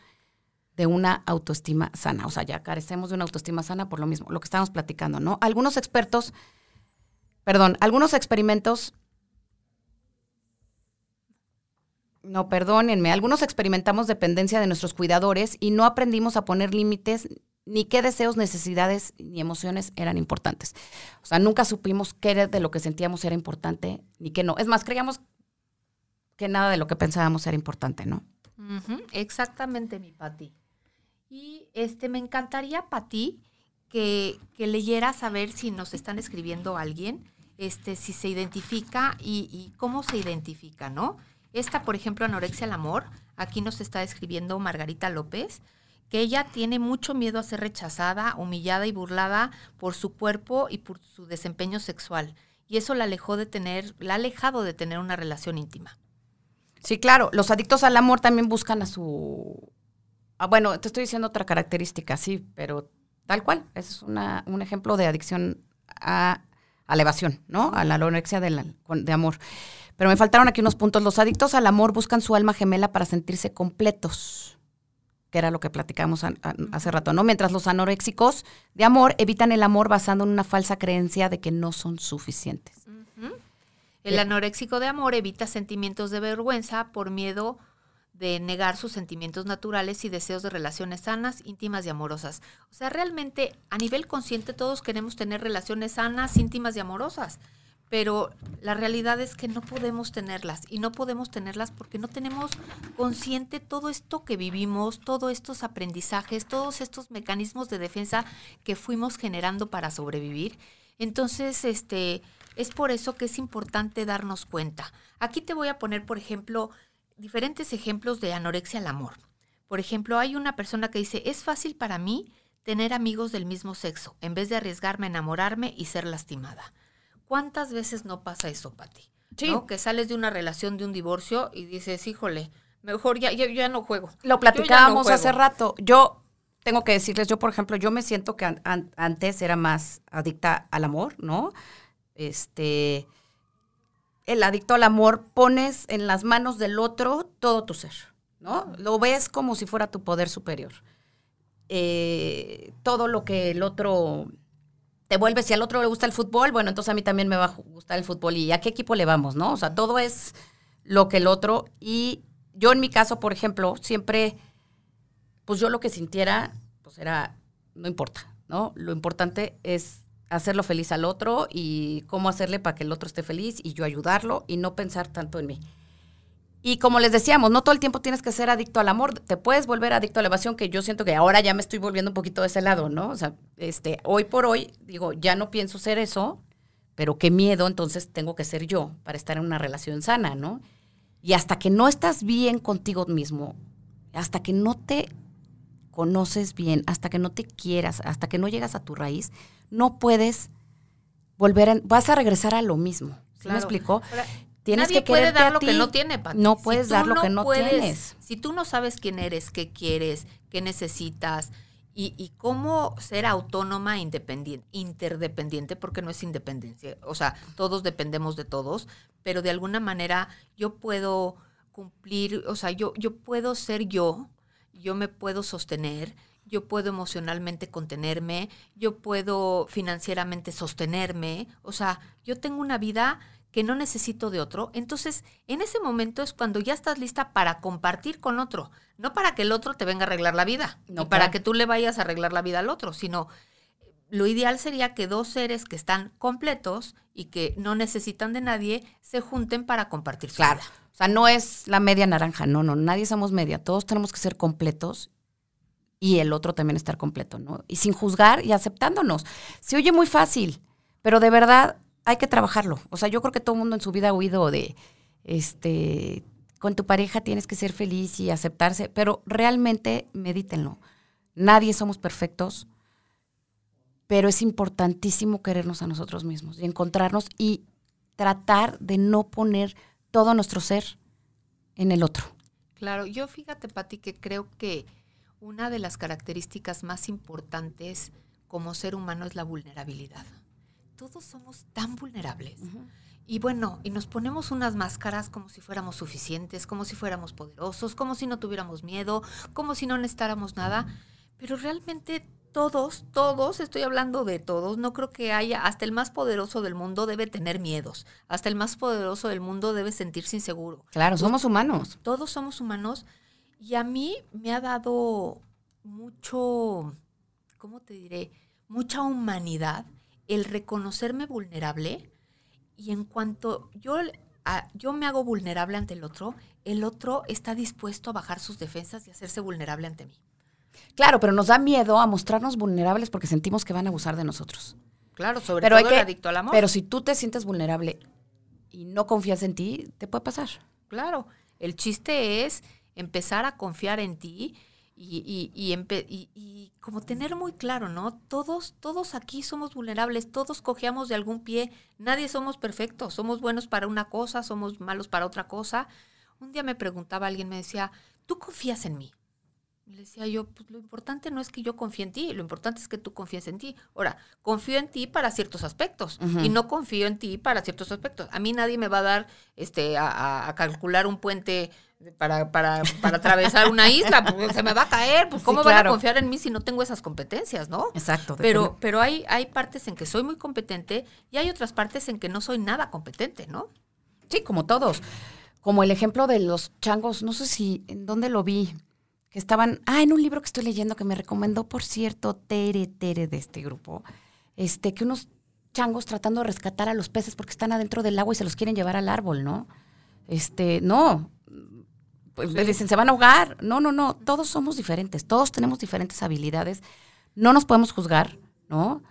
de una autoestima sana. O sea, ya carecemos de una autoestima sana por lo mismo, lo que estábamos platicando, ¿no? Algunos expertos, perdón, algunos experimentos, no, perdónenme, algunos experimentamos dependencia de nuestros cuidadores y no aprendimos a poner límites ni qué deseos, necesidades ni emociones eran importantes. O sea, nunca supimos qué de lo que sentíamos era importante ni qué no. Es más, creíamos que nada de lo que pensábamos era importante, ¿no? Exactamente, mi Pati. Y este, me encantaría, Pati, que, que leyeras a ver si nos están escribiendo alguien, este, si se identifica y, cómo se identifica, ¿no? Esta, por ejemplo, anorexia al amor, aquí nos está escribiendo Margarita López que ella tiene mucho miedo a ser rechazada, humillada y burlada por su cuerpo y por su desempeño sexual. Y eso la alejó de tener, la ha alejado de tener una relación íntima. Sí, claro. Los adictos al amor también buscan a su. Ah, bueno, te estoy diciendo otra característica, sí, pero tal cual. Es una, un ejemplo de adicción a, a la evasión, ¿no? A la anorexia de, amor. Pero me faltaron aquí unos puntos. Los adictos al amor buscan su alma gemela para sentirse completos que era lo que platicábamos hace rato, ¿no? Mientras los anoréxicos de amor evitan el amor basando en una falsa creencia de que no son suficientes. El anoréxico de amor evita sentimientos de vergüenza por miedo de negar sus sentimientos naturales y deseos de relaciones sanas, íntimas y amorosas. O sea, realmente a nivel consciente todos queremos tener relaciones sanas, íntimas y amorosas pero la realidad es que no podemos tenerlas y no podemos tenerlas porque no tenemos consciente todo esto que vivimos, todos estos aprendizajes, todos estos mecanismos de defensa que fuimos generando para sobrevivir. Entonces, este, es por eso que es importante darnos cuenta. Aquí te voy a poner, por ejemplo, diferentes ejemplos de anorexia al amor. Por ejemplo, hay una persona que dice, es fácil para mí tener amigos del mismo sexo, en vez de arriesgarme a enamorarme y ser lastimada. ¿Cuántas veces no pasa eso, Pati? Sí. Que sales de una relación, de un divorcio y dices, híjole, mejor ya, ya, no juego. Lo platicábamos hace rato. Yo tengo que decirles, yo por ejemplo, yo me siento que antes era más adicta al amor, ¿no? Este, el adicto al amor pones en las manos del otro todo tu ser, ¿no? Lo ves como si fuera tu poder superior. Eh, todo lo que el otro te vuelves, si al otro le gusta el fútbol, bueno, entonces a mí también me va a gustar el fútbol. ¿Y a qué equipo le vamos, no? O sea, todo es lo que el otro. Y yo en mi caso, por ejemplo, siempre, pues yo lo que sintiera, pues era, no importa, ¿no? Lo importante es hacerlo feliz al otro y cómo hacerle para que el otro esté feliz y yo ayudarlo y no pensar tanto en mí. Y como les decíamos, no todo el tiempo tienes que ser adicto al amor, te puedes volver adicto a la evasión, que yo siento que ahora ya me estoy volviendo un poquito de ese lado, ¿no? O sea, este, hoy por hoy, digo, ya no pienso ser eso, pero qué miedo, entonces tengo que ser yo para estar en una relación sana, ¿no? Y hasta que no estás bien contigo mismo, hasta que no te conoces bien, hasta que no te quieras, hasta que no llegas a tu raíz, no puedes volver, a, vas a regresar a lo mismo. ¿Sí ¿Me explicó? Nadie puede dar lo que no tiene, No puedes dar lo que no tienes. Si tú no sabes quién eres, qué quieres, qué necesitas y, cómo ser autónoma, independiente, interdependiente, porque no es independencia. O sea, todos dependemos de todos, pero de alguna manera yo puedo cumplir, o sea, yo, yo puedo ser yo, yo me puedo sostener, yo puedo emocionalmente contenerme, yo puedo financieramente sostenerme, o sea, yo tengo una vida que no necesito de otro, entonces en ese momento es cuando ya estás lista para compartir con otro, no para que el otro te venga a arreglar la vida, no para que tú le vayas a arreglar la vida al otro, sino lo ideal sería que dos seres que están completos y que no necesitan de nadie se junten para compartir su claro. O sea, no es la media naranja, no, no, nadie somos media, todos tenemos que ser completos y el otro también estar completo, ¿no? Y sin juzgar y aceptándonos. Se oye muy fácil, pero de verdad hay que trabajarlo. O sea, yo creo que todo el mundo en su vida ha oído de, este, con tu pareja tienes que ser feliz y aceptarse, pero realmente medítenlo. Nadie somos perfectos, pero es importantísimo querernos a nosotros mismos y encontrarnos y tratar de no poner todo nuestro ser en el otro. Claro, yo fíjate, Pati, que creo que una de las características más importantes como ser humano es la vulnerabilidad. Todos somos tan vulnerables. Y bueno, y nos ponemos unas máscaras como si fuéramos suficientes, como si fuéramos poderosos, como si no tuviéramos miedo, como si no necesitáramos nada. Pero realmente todos, todos, estoy hablando de todos, no creo que haya, hasta el más poderoso del mundo debe tener miedos, hasta el más poderoso del mundo debe sentirse inseguro. Claro, somos humanos. Todos somos humanos y a mí me ha dado mucho, ¿cómo te diré? Mucha humanidad el reconocerme vulnerable y en cuanto yo, yo me hago vulnerable ante el otro, el otro está dispuesto a bajar sus defensas y hacerse vulnerable ante mí. Claro, pero nos da miedo a mostrarnos vulnerables porque sentimos que van a abusar de nosotros. Claro, sobre todo el adicto al amor. Pero si tú te sientes vulnerable y no confías en ti, te puede pasar. Claro, el chiste es empezar a confiar en ti y, y, y, como tener muy claro, ¿no? Todos, todos aquí somos vulnerables, todos cojeamos de algún pie, nadie somos perfectos, somos buenos para una cosa, somos malos para otra cosa. Un día me preguntaba alguien, me decía, ¿tú confías en mí? Le decía yo, pues lo importante no es que yo confíe en ti, lo importante es que tú confíes en ti. Ahora, confío en ti para ciertos aspectos y no confío en ti para ciertos aspectos. A mí nadie me va a dar este a calcular un puente para, para, para atravesar una isla, porque se me va a caer, pues cómo van a confiar en mí si no tengo esas competencias, ¿no? Exacto. Pero, pero hay, hay partes en que soy muy competente y hay otras partes en que no soy nada competente, ¿no? Sí, como todos. Como el ejemplo de los changos, no sé si en dónde lo vi, que estaban, ah, en un libro que estoy leyendo que me recomendó, por cierto, Tere Tere de este grupo, este, que unos changos tratando de rescatar a los peces porque están adentro del agua y se los quieren llevar al árbol, ¿no? Este, no, pues dicen, se van a ahogar. No, no, no, todos somos diferentes, todos tenemos diferentes habilidades. No nos podemos juzgar, ¿no?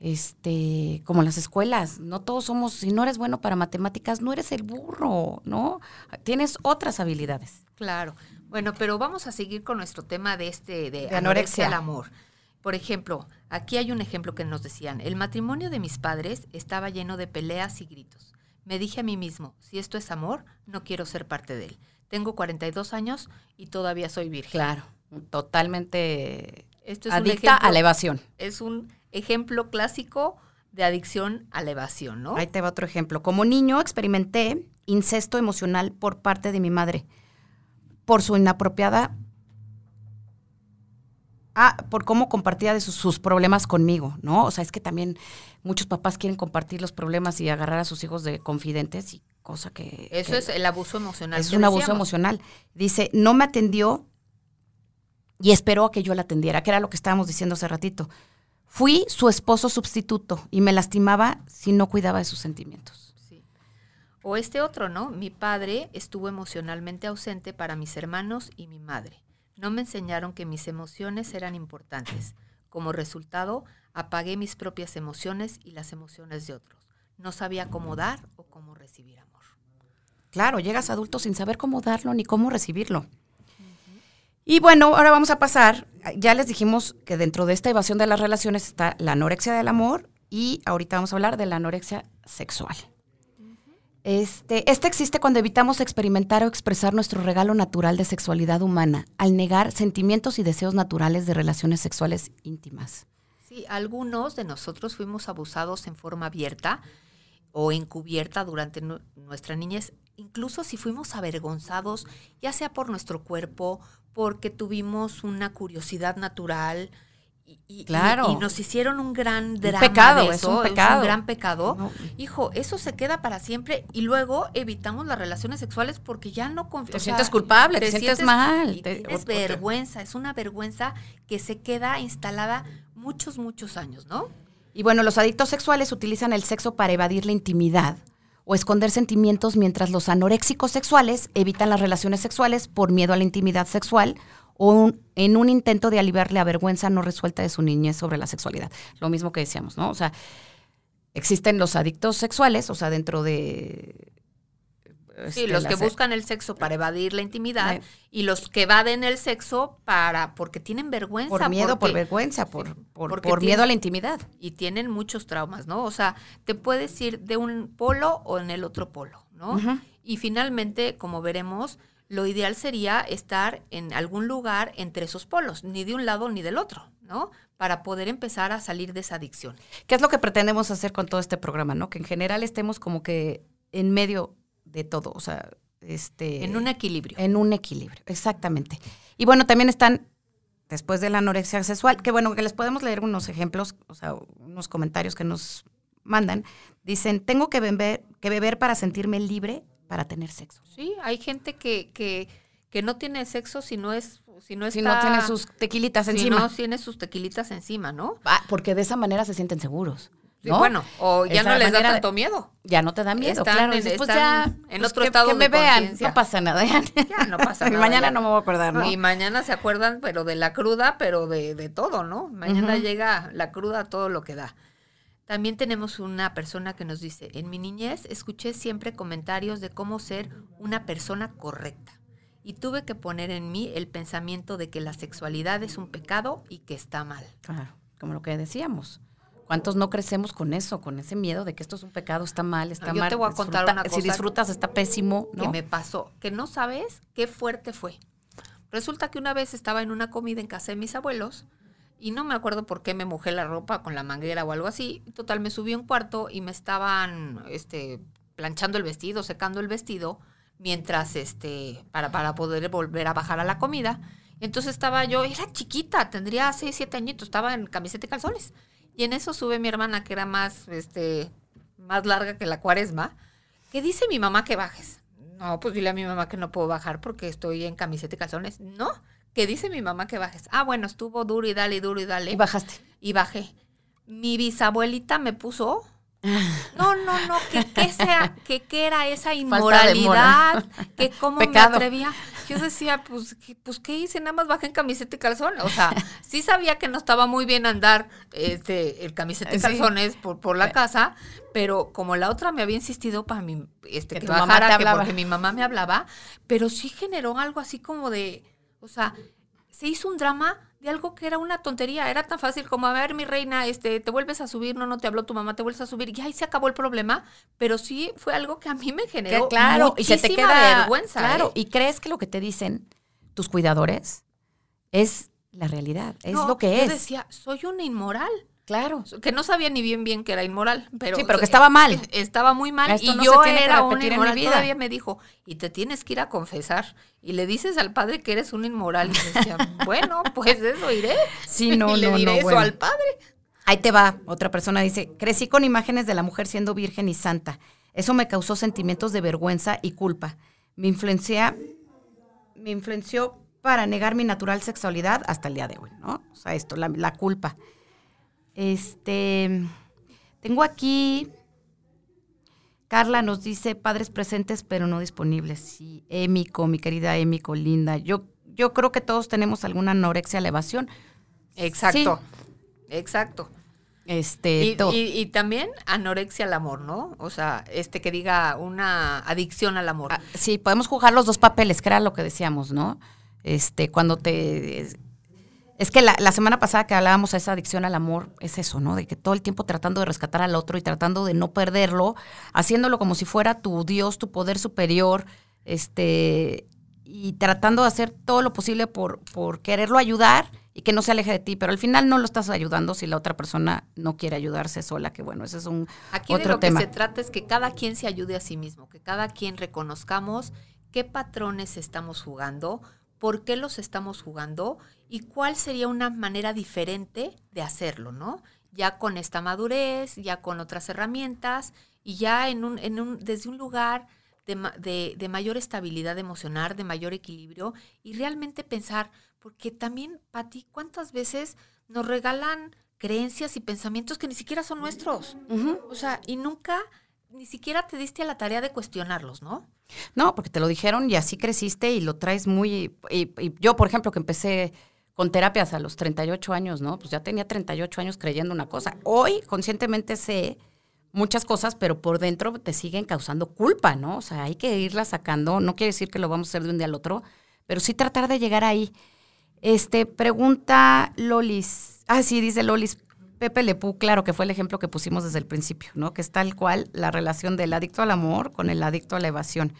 Este, como en las escuelas, no todos somos, si no eres bueno para matemáticas, no eres el burro, ¿no? Tienes otras habilidades. Claro. Bueno, pero vamos a seguir con nuestro tema de este de, anorexia al amor. Por ejemplo, aquí hay un ejemplo que nos decían, el matrimonio de mis padres estaba lleno de peleas y gritos. Me dije a mí mismo, si esto es amor, no quiero ser parte de él. Tengo 42 años y todavía soy virgen. Claro, totalmente Esto es adicta a la evasión. Es un ejemplo clásico de adicción a la evasión, ¿no? Ahí te va otro ejemplo. Como niño experimenté incesto emocional por parte de mi madre por su inapropiada Ah, por cómo compartía de sus, problemas conmigo, ¿no? O sea, es que también muchos papás quieren compartir los problemas y agarrar a sus hijos de confidentes y cosa que... Eso es el abuso emocional. Es un abuso emocional. Dice, no me atendió y esperó a que yo la atendiera, que era lo que estábamos diciendo hace ratito. Fui su esposo sustituto y me lastimaba si no cuidaba de sus sentimientos. O este otro, ¿no? Mi padre estuvo emocionalmente ausente para mis hermanos y mi madre. No me enseñaron que mis emociones eran importantes. Como resultado, apagué mis propias emociones y las emociones de otros. No sabía cómo dar o cómo recibir amor. Claro, llegas adulto sin saber cómo darlo ni cómo recibirlo. Y bueno, ahora vamos a pasar, ya les dijimos que dentro de esta evasión de las relaciones está la anorexia del amor y ahorita vamos a hablar de la anorexia sexual. Este, este existe cuando evitamos experimentar o expresar nuestro regalo natural de sexualidad humana, al negar sentimientos y deseos naturales de relaciones sexuales íntimas. Sí, algunos de nosotros fuimos abusados en forma abierta o encubierta durante nuestra niñez incluso si fuimos avergonzados, ya sea por nuestro cuerpo, porque tuvimos una curiosidad natural y, claro. y, nos hicieron un gran drama. pecado, es un pecado. un gran pecado. Hijo, eso se queda para siempre y luego evitamos las relaciones sexuales porque ya no Te sientes culpable, te, sientes, mal. Es vergüenza, es una vergüenza que se queda instalada muchos, muchos años, ¿no? Y bueno, los adictos sexuales utilizan el sexo para evadir la intimidad o esconder sentimientos, mientras los anoréxicos sexuales evitan las relaciones sexuales por miedo a la intimidad sexual o en un intento de aliviar la vergüenza no resuelta de su niñez sobre la sexualidad. Lo mismo que decíamos, ¿no? O sea, existen los adictos sexuales, o sea, dentro de Sí, este, los que buscan el sexo para evadir la intimidad y los que evaden el sexo para porque tienen vergüenza. Por miedo, por vergüenza, por, por, miedo a la intimidad. Y tienen muchos traumas, ¿no? O sea, te puedes ir de un polo o en el otro polo, ¿no? Y finalmente, como veremos, lo ideal sería estar en algún lugar entre esos polos, ni de un lado ni del otro, ¿no? Para poder empezar a salir de esa adicción. ¿Qué es lo que pretendemos hacer con todo este programa, no? Que en general estemos como que en medio de todo, o sea, este... En un equilibrio. En un equilibrio, exactamente. Y bueno, también están, después de la anorexia sexual, que bueno, que les podemos leer unos ejemplos, o sea, unos comentarios que nos mandan. Dicen, tengo que beber, que beber para sentirme libre para tener sexo. Sí, hay gente que, que, que no tiene sexo si no es si no, si no tiene sus tequilitas encima. Si no tiene sus tequilitas encima, ¿no? Ah, porque de esa manera se sienten seguros bueno, o ya no les da tanto miedo. Ya no te da miedo, claro. En, pues ya, en pues otro estado que me vean, no pasa nada. Ya, no pasa nada. mañana no me voy a acordar, ¿no? Y mañana se acuerdan, pero de la cruda, pero de, de todo, ¿no? Mañana llega la cruda todo lo que da. También tenemos una persona que nos dice, en mi niñez escuché siempre comentarios de cómo ser una persona correcta y tuve que poner en mí el pensamiento de que la sexualidad es un pecado y que está mal. Claro, como lo que decíamos. ¿Cuántos no crecemos con eso, con ese miedo de que esto es un pecado, está mal, está mal? Yo te voy a contar una cosa. Si disfrutas, está pésimo. ¿no? Que me pasó, que no sabes qué fuerte fue. Resulta que una vez estaba en una comida en casa de mis abuelos y no me acuerdo por qué me mojé la ropa con la manguera o algo así. Total, me subí a un cuarto y me estaban este, planchando el vestido, secando el vestido, mientras, este, para, para poder volver a bajar a la comida. Entonces estaba yo, era chiquita, tendría 6, 7 añitos, estaba en camiseta y calzones. Y en eso sube mi hermana, que era más, este, más larga que la cuaresma, que dice mi mamá que bajes. No, pues dile a mi mamá que no puedo bajar porque estoy en camiseta y calzones. No, que dice mi mamá que bajes. Ah, bueno, estuvo duro y dale, duro y dale. Y bajaste. Y bajé. Mi bisabuelita me puso no, no, no, que, que sea, que, que era esa inmoralidad, que cómo me atrevía. Yo decía, pues, pues, ¿qué hice? Nada más bajé en camiseta y calzón. O sea, sí sabía que no estaba muy bien andar este, el camiseta y calzones por, por la casa, pero como la otra me había insistido para mi, este, que, bajara, que porque mi mamá me hablaba, pero sí generó algo así como de, o sea, se hizo un drama de algo que era una tontería, era tan fácil como, a ver, mi reina, este, te vuelves a subir, no, no te habló tu mamá, te vuelves a subir, y ahí se acabó el problema, pero sí fue algo que a mí me generó claro, y se te queda vergüenza. Claro, ¿eh? y crees que lo que te dicen tus cuidadores es la realidad, es lo que es. Yo decía, soy una inmoral. Claro. Que no sabía ni bien bien que era inmoral, pero... Sí, pero que estaba mal. Estaba muy mal y yo era una inmoral. Todavía me dijo, y te tienes que ir a confesar. Y le dices al padre que eres un inmoral. Y decía, bueno, pues eso iré. Sí, no, y le diré eso al padre. Ahí te va. Otra persona dice, crecí con imágenes de la mujer siendo virgen y santa. Eso me causó sentimientos de vergüenza y culpa. Me influencia, me influenció para negar mi natural sexualidad hasta el día de hoy, ¿no? O sea, esto, la, la culpa. Este, tengo aquí, Carla nos dice padres presentes pero no disponibles. Sí, Émico, mi querida Émico, linda. Yo, yo creo que todos tenemos alguna anorexia elevación. Exacto, exacto. Este, y, y, también anorexia al amor, ¿no? O sea, este que diga una adicción al amor. Ah, sí, podemos jugar los dos papeles, que era lo que decíamos, ¿no? Este, cuando te es que la, semana pasada que hablábamos de esa adicción al amor, es eso, ¿no? De que todo el tiempo tratando de rescatar al otro y tratando de no perderlo, haciéndolo como si fuera tu Dios, tu poder superior, este, y tratando de hacer todo lo posible por, por quererlo ayudar y que no se aleje de ti, pero al final no lo estás ayudando si la otra persona no quiere ayudarse sola, que bueno, ese es un Aquí otro de lo tema. que se trata es que cada quien se ayude a sí mismo, que cada quien reconozcamos qué patrones estamos jugando, por qué los estamos jugando y cuál sería una manera diferente de hacerlo, ¿no? Ya con esta madurez, ya con otras herramientas y ya en un, en un, desde un lugar de, de, mayor estabilidad emocional, de mayor equilibrio y realmente pensar, porque también, Pati, ¿cuántas veces nos regalan creencias y pensamientos que ni siquiera son nuestros? O sea, y nunca ni siquiera te diste a la tarea de cuestionarlos, ¿no? No, porque te lo dijeron y así creciste y lo traes muy... Y, y yo, por ejemplo, que empecé con terapias a los 38 años, ¿no? Pues ya tenía 38 años creyendo una cosa. Hoy conscientemente sé muchas cosas, pero por dentro te siguen causando culpa, ¿no? O sea, hay que irla sacando. No quiere decir que lo vamos a hacer de un día al otro, pero sí tratar de llegar ahí. Este, pregunta Lolis. Ah, sí, dice Lolis. Pepe Lepú, claro que fue el ejemplo que pusimos desde el principio, ¿no? Que es tal cual la relación del adicto al amor con el adicto a la evasión.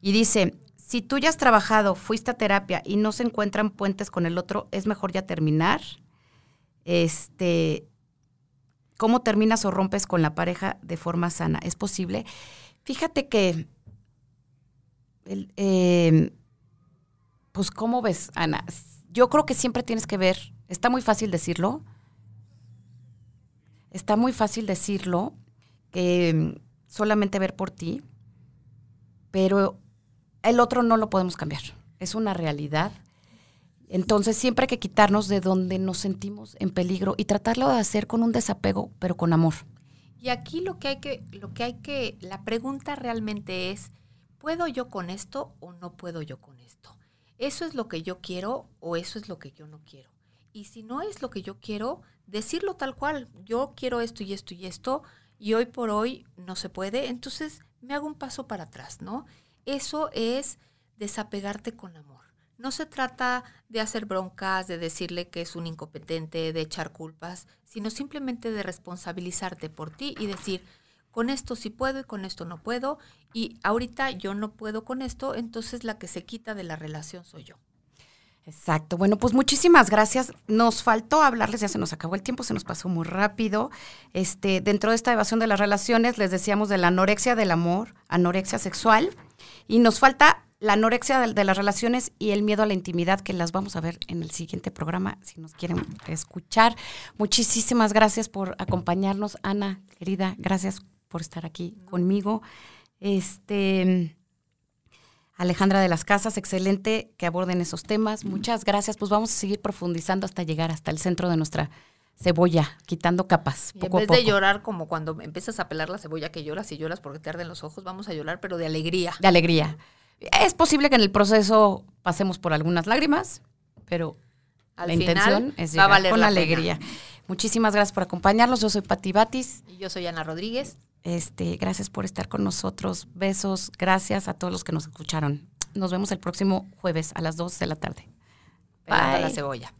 Y dice, si tú ya has trabajado, fuiste a terapia y no se encuentran puentes con el otro, es mejor ya terminar. Este, ¿cómo terminas o rompes con la pareja de forma sana? ¿Es posible? Fíjate que, eh, pues, ¿cómo ves, Ana? Yo creo que siempre tienes que ver, está muy fácil decirlo, está muy fácil decirlo, que mm, solamente ver por ti, pero el otro no lo podemos cambiar. Es una realidad. Entonces siempre hay que quitarnos de donde nos sentimos en peligro y tratarlo de hacer con un desapego, pero con amor. Y aquí lo que hay que, lo que hay que, la pregunta realmente es, ¿puedo yo con esto o no puedo yo con esto? ¿Eso es lo que yo quiero o eso es lo que yo no quiero? Y si no es lo que yo quiero, decirlo tal cual, yo quiero esto y esto y esto, y hoy por hoy no se puede, entonces me hago un paso para atrás, ¿no? Eso es desapegarte con amor. No se trata de hacer broncas, de decirle que es un incompetente, de echar culpas, sino simplemente de responsabilizarte por ti y decir, con esto sí puedo y con esto no puedo, y ahorita yo no puedo con esto, entonces la que se quita de la relación soy yo. Exacto. Bueno, pues muchísimas gracias. Nos faltó hablarles, ya se nos acabó el tiempo, se nos pasó muy rápido. Este, dentro de esta evasión de las relaciones, les decíamos de la anorexia del amor, anorexia sexual, y nos falta la anorexia de, las relaciones y el miedo a la intimidad, que las vamos a ver en el siguiente programa, si nos quieren escuchar. Muchísimas gracias por acompañarnos, Ana, querida, gracias por estar aquí conmigo. Este Alejandra de las Casas, excelente que aborden esos temas. Muchas gracias. Pues vamos a seguir profundizando hasta llegar hasta el centro de nuestra cebolla, quitando capas. Poco en vez de llorar como cuando empiezas a pelar la cebolla que lloras y lloras porque te arden los ojos, vamos a llorar, pero de alegría. De alegría. Es posible que en el proceso pasemos por algunas lágrimas, pero Al la intención es llegar con la alegría. Pena. Muchísimas gracias por acompañarnos. Yo soy Pati Batis. Y yo soy Ana Rodríguez. Este, gracias por estar con nosotros. Besos. Gracias a todos los que nos escucharon. Nos vemos el próximo jueves a las 2 de la tarde. Bye. la cebolla.